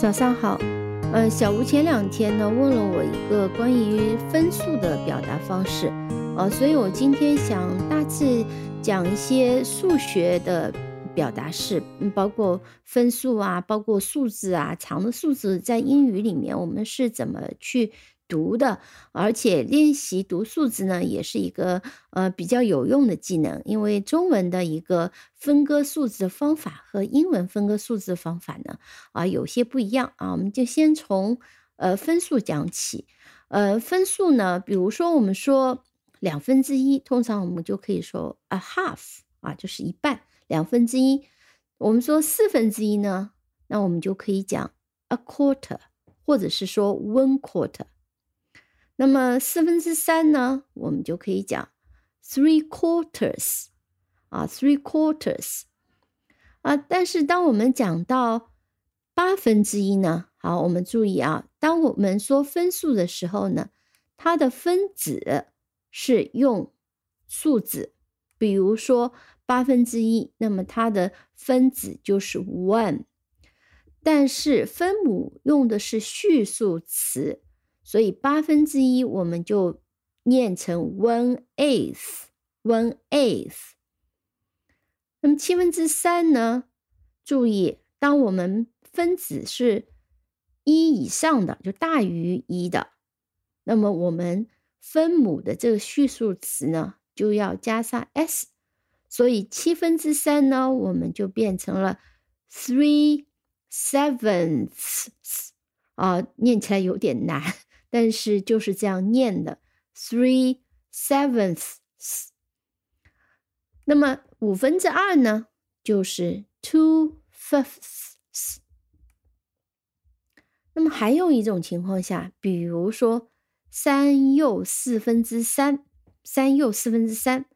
早上好，嗯，小吴前两天呢问了我一个关于分数的表达方式，呃，所以我今天想大致讲一些数学的表达式，嗯，包括分数啊，包括数字啊，长的数字在英语里面我们是怎么去。读的，而且练习读数字呢，也是一个呃比较有用的技能。因为中文的一个分割数字的方法和英文分割数字方法呢，啊有些不一样啊。我们就先从呃分数讲起。呃，分数呢，比如说我们说两分之一，通常我们就可以说 a half 啊，就是一半，两分之一。我们说四分之一呢，那我们就可以讲 a quarter，或者是说 one quarter。那么四分之三呢，我们就可以讲 three quarters 啊，three quarters 啊。但是当我们讲到八分之一呢，好，我们注意啊，当我们说分数的时候呢，它的分子是用数字，比如说八分之一，那么它的分子就是 one，但是分母用的是序数词。所以八分之一我们就念成 one eighth，one eighth。那么七分之三呢？注意，当我们分子是一以上的，就大于一的，那么我们分母的这个序数词呢，就要加上 s。所以七分之三呢，我们就变成了 three sevenths。啊，念起来有点难。但是就是这样念的，three sevenths。那么五分之二呢，就是 two fifths。那么还有一种情况下，比如说三又四分之三，三又四分之三，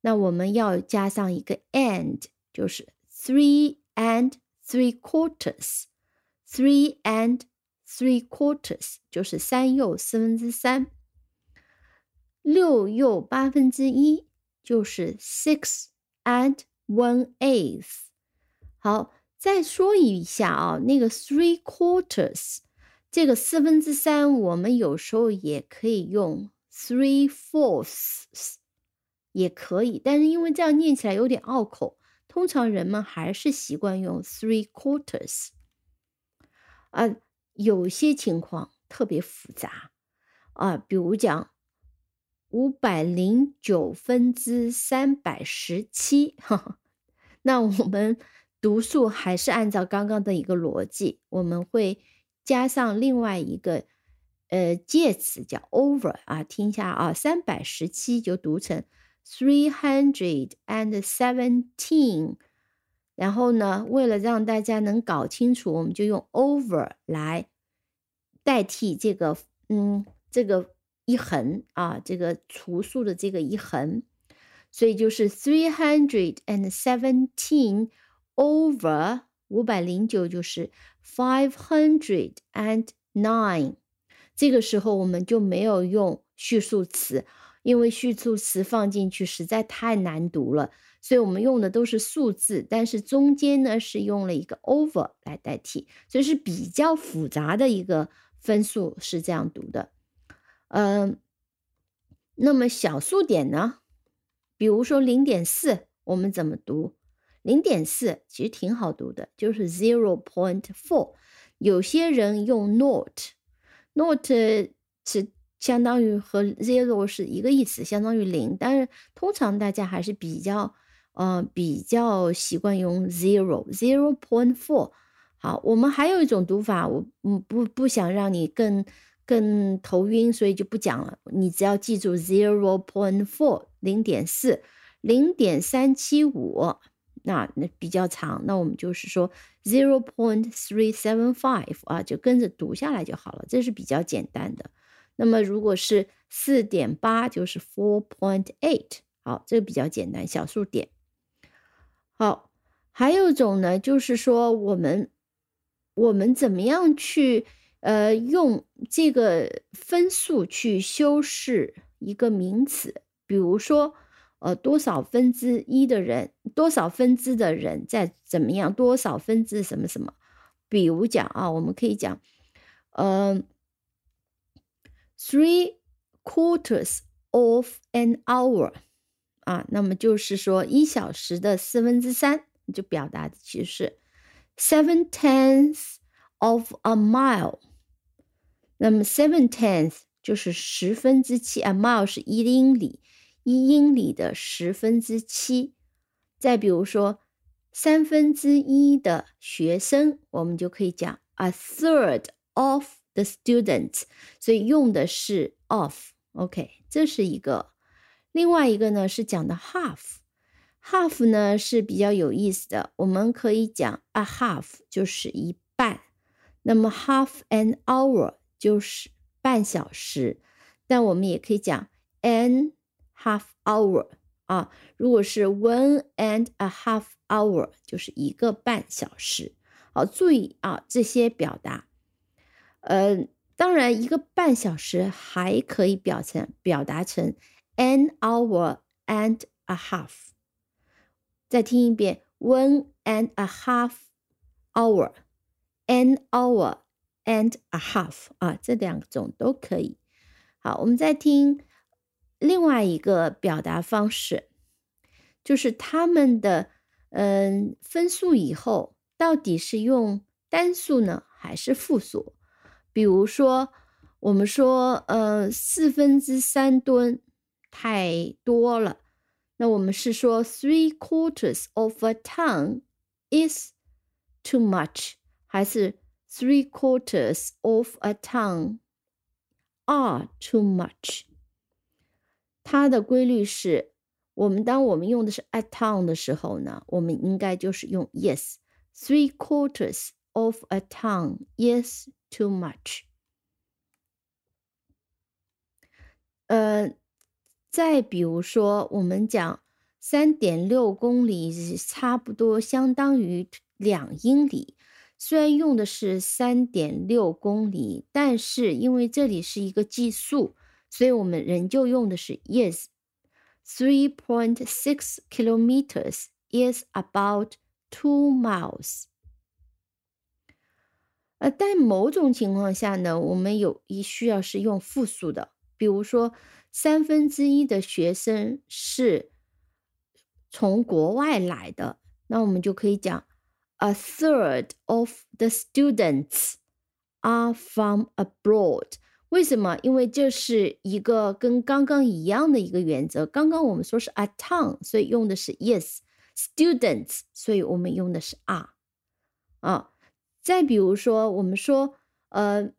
那我们要加上一个 and，就是 three and three quarters，three and。Three quarters 就是三又四分之三，六又八分之一就是 six and one eighth。好，再说一下啊，那个 three quarters 这个四分之三，我们有时候也可以用 three fourths，也可以，但是因为这样念起来有点拗口，通常人们还是习惯用 three quarters 啊。有些情况特别复杂啊，比如讲五百零九分之三百十七，哈那我们读数还是按照刚刚的一个逻辑，我们会加上另外一个呃介词叫 over 啊，听一下啊，三百十七就读成 three hundred and seventeen。然后呢，为了让大家能搞清楚，我们就用 over 来代替这个，嗯，这个一横啊，这个除数的这个一横，所以就是 three hundred and seventeen over 五百零九，就是 five hundred and nine。这个时候我们就没有用序数词，因为序数词放进去实在太难读了。所以我们用的都是数字，但是中间呢是用了一个 over 来代替，所以是比较复杂的一个分数是这样读的。嗯，那么小数点呢？比如说零点四，我们怎么读？零点四其实挺好读的，就是 zero point four。有些人用 not，not 是。相当于和 zero 是一个意思，相当于零。但是通常大家还是比较。呃，比较习惯用 zero zero point four。好，我们还有一种读法，我嗯不不想让你更更头晕，所以就不讲了。你只要记住 zero point four 零点四零点三七五，那那比较长，那我们就是说 zero point three seven five 啊，就跟着读下来就好了，这是比较简单的。那么如果是四点八，就是 four point eight，好，这个比较简单，小数点。好，还有一种呢，就是说我们我们怎么样去呃用这个分数去修饰一个名词？比如说呃多少分之一的人，多少分之的人在怎么样？多少分之什么什么？比如讲啊，我们可以讲，呃，three quarters of an hour 啊，那么就是说一小时的四分之三，就表达的其实是 seven tenths of a mile。那么 seven tenths 就是十分之七，a mile 是一英里，一英里的十分之七。再比如说。三分之一的学生，我们就可以讲 a third of the students，所以用的是 of。OK，这是一个。另外一个呢是讲的 half，half 呢是比较有意思的，我们可以讲 a half 就是一半，那么 half an hour 就是半小时，但我们也可以讲 an half hour。啊，如果是 one and a half hour，就是一个半小时。好，注意啊，这些表达。呃，当然，一个半小时还可以表成表达成 an hour and a half。再听一遍，one and a half hour，an hour and a half 啊，这两种都可以。好，我们再听。另外一个表达方式，就是他们的嗯分数以后到底是用单数呢，还是复数？比如说，我们说呃四分之三吨太多了，那我们是说 three quarters of a ton is too much，还是 three quarters of a ton are too much？它的规律是，我们当我们用的是 a ton 的时候呢，我们应该就是用 yes，three quarters of a ton is too much。呃， 再比如说，我们讲三点六公里差不多相当于两英里，虽然用的是三点六公里，但是因为这里是一个计数。所以我们仍旧用的是 yes。Three point six kilometers is about two miles。呃，但某种情况下呢，我们有一需要是用复数的，比如说三分之一的学生是从国外来的，那我们就可以讲 a third of the students are from abroad。为什么？因为这是一个跟刚刚一样的一个原则。刚刚我们说是 a town，所以用的是 yes；students，所以我们用的是 are。啊，再比如说，我们说，呃，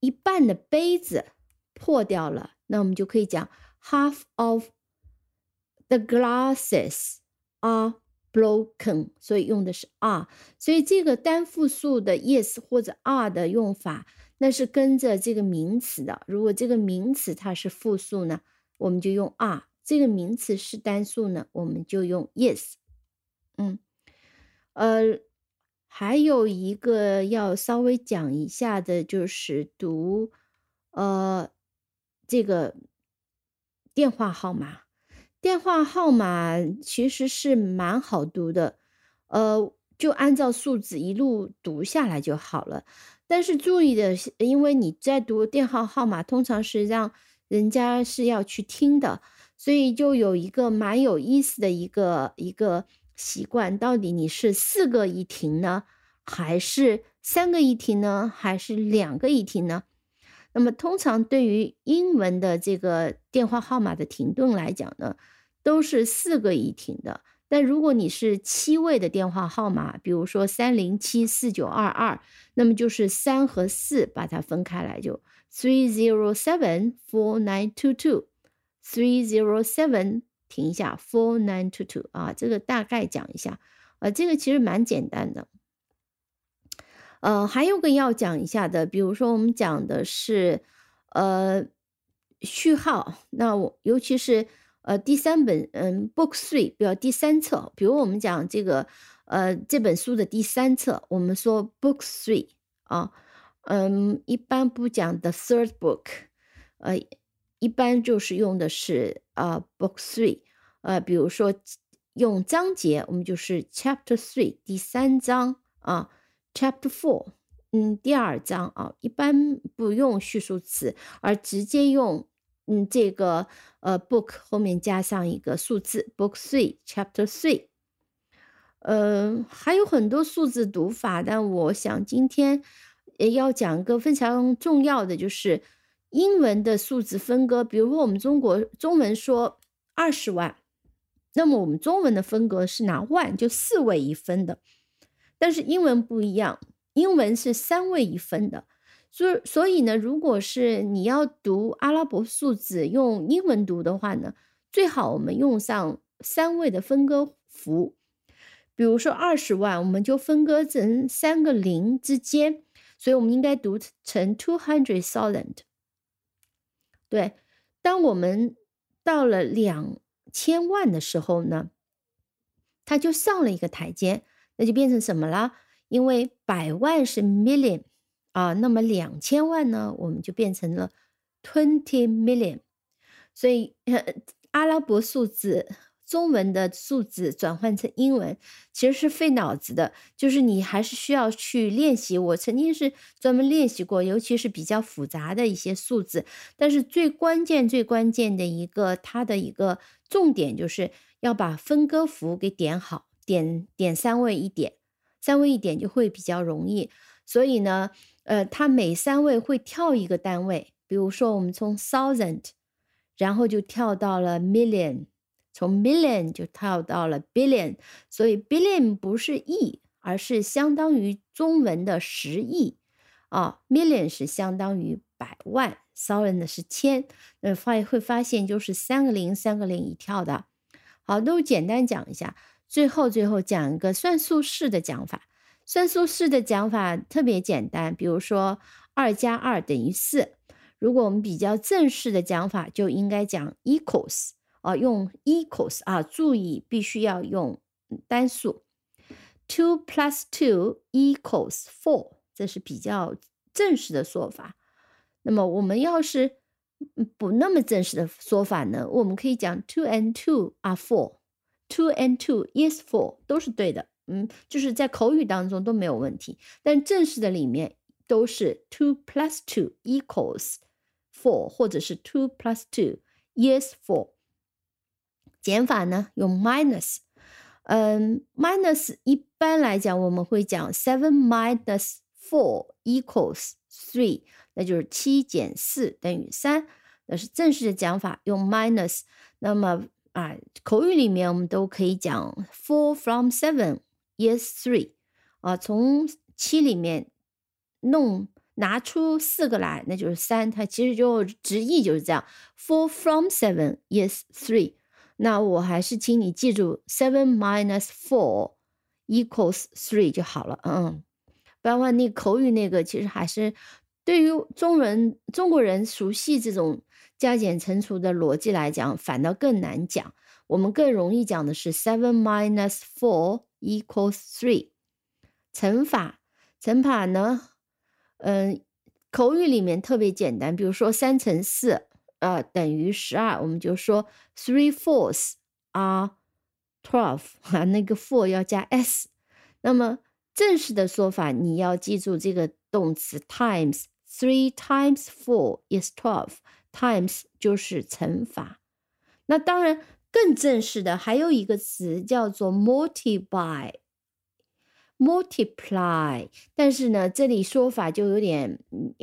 一半的杯子破掉了，那我们就可以讲 half of the glasses are broken，所以用的是 are。所以这个单复数的 yes 或者 are 的用法。那是跟着这个名词的。如果这个名词它是复数呢，我们就用 are；这个名词是单数呢，我们就用 yes。嗯，呃，还有一个要稍微讲一下的，就是读呃这个电话号码。电话号码其实是蛮好读的，呃，就按照数字一路读下来就好了。但是注意的是，因为你在读电话号码，通常是让人家是要去听的，所以就有一个蛮有意思的一个一个习惯。到底你是四个一停呢，还是三个一停呢，还是两个一停呢？那么通常对于英文的这个电话号码的停顿来讲呢，都是四个一停的。但如果你是七位的电话号码，比如说三零七四九二二，那么就是三和四把它分开来，就 three zero seven four nine two two，three zero seven 停一下 four nine two two 啊，这个大概讲一下，啊，这个其实蛮简单的。呃，还有个要讲一下的，比如说我们讲的是呃序号，那我尤其是。呃，第三本，嗯，Book Three，比如第三册，比如我们讲这个，呃，这本书的第三册，我们说 Book Three 啊，嗯，一般不讲 The Third Book，呃，一般就是用的是啊 Book Three，呃，比如说用章节，我们就是 Chapter Three，第三章啊 Chapter Four，嗯，第二章啊，一般不用序数词，而直接用嗯这个呃 book 后面加上一个数字，Book Three，Chapter Three。呃，还有很多数字读法，但我想今天要讲一个非常重要的，就是英文的数字分割。比如说，我们中国中文说二十万，那么我们中文的分割是拿万就四位一分的，但是英文不一样，英文是三位一分的。所，所以呢，如果是你要读阿拉伯数字用英文读的话呢，最好我们用上三位的分割符。比如说二十万，我们就分割成三个零之间，所以我们应该读成 two hundred thousand。对，当我们到了两千万的时候呢，它就上了一个台阶，那就变成什么了？因为百万是 million 啊，那么两千万呢，我们就变成了 twenty million。所以阿拉伯数字。中文的数字转换成英文其实是费脑子的，就是你还是需要去练习。我曾经是专门练习过，尤其是比较复杂的一些数字。但是最关键、最关键的一个，它的一个重点就是要把分割符给点好，点点三位一点，三位一点就会比较容易。所以呢，呃，它每三位会跳一个单位，比如说我们从 thousand，然后就跳到了 million。从 million 就跳到了 billion，所以 billion 不是亿，而是相当于中文的十亿啊。million 是相当于百万，thousand 是千。那，发会发现就是三个零，三个零一跳的。好，都简单讲一下。最后，最后讲一个算术式的讲法。算术式的讲法特别简单，比如说二加二等于四。如果我们比较正式的讲法，就应该讲 equals。啊，用 equals 啊，注意必须要用单数。Two plus two equals four，这是比较正式的说法。那么我们要是不那么正式的说法呢？我们可以讲 two and two are four Two and two is four，都是对的。嗯，就是在口语当中都没有问题，但正式的里面都是 two plus two equals four，或者是 two plus two is four。减法呢，用 minus，嗯，minus 一般来讲我们会讲 seven minus four equals three，那就是七减四等于三，那是正式的讲法，用 minus。那么啊，口语里面我们都可以讲 four from seven is three，啊，从七里面弄拿出四个来，那就是三，它其实就直译就是这样，four from seven is three。那我还是请你记住，seven minus four equals three 就好了，嗯，不然的话，那口语那个其实还是对于中文中国人熟悉这种加减乘除的逻辑来讲，反倒更难讲。我们更容易讲的是 seven minus four equals three。乘法，乘法呢，嗯，口语里面特别简单，比如说三乘四。呃，等于十二，我们就说 three fourths are twelve 啊，那个 four 要加 s。那么正式的说法，你要记住这个动词 times，three times four is twelve times 就是乘法。那当然更正式的还有一个词叫做 multiply，multiply。但是呢，这里说法就有点，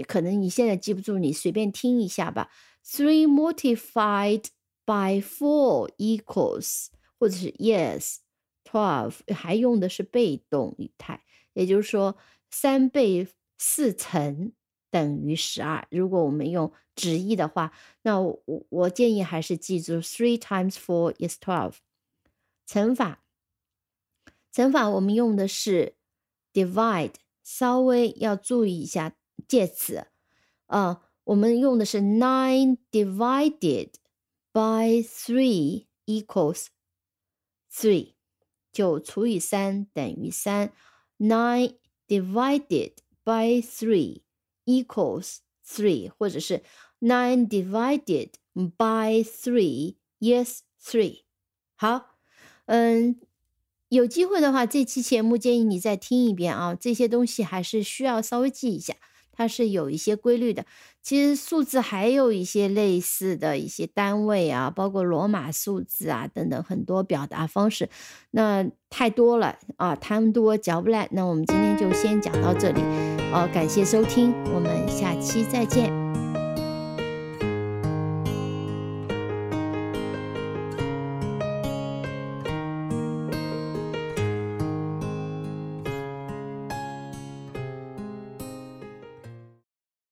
可能你现在记不住，你随便听一下吧。Three multiplied by four equals，或者是 yes twelve，还用的是被动语态，也就是说三倍四乘等于十二。如果我们用直译的话，那我我建议还是记住 three times four is twelve。乘法，乘法我们用的是 divide，稍微要注意一下介词，啊。我们用的是 nine divided by three equals three，九除以三等于三。nine divided by three equals three，或者是 nine divided by three yes three。好，嗯，有机会的话，这期节目建议你再听一遍啊，这些东西还是需要稍微记一下，它是有一些规律的。其实数字还有一些类似的一些单位啊，包括罗马数字啊等等很多表达方式，那太多了啊，贪多嚼不烂。那我们今天就先讲到这里，呃，感谢收听，我们下期再见。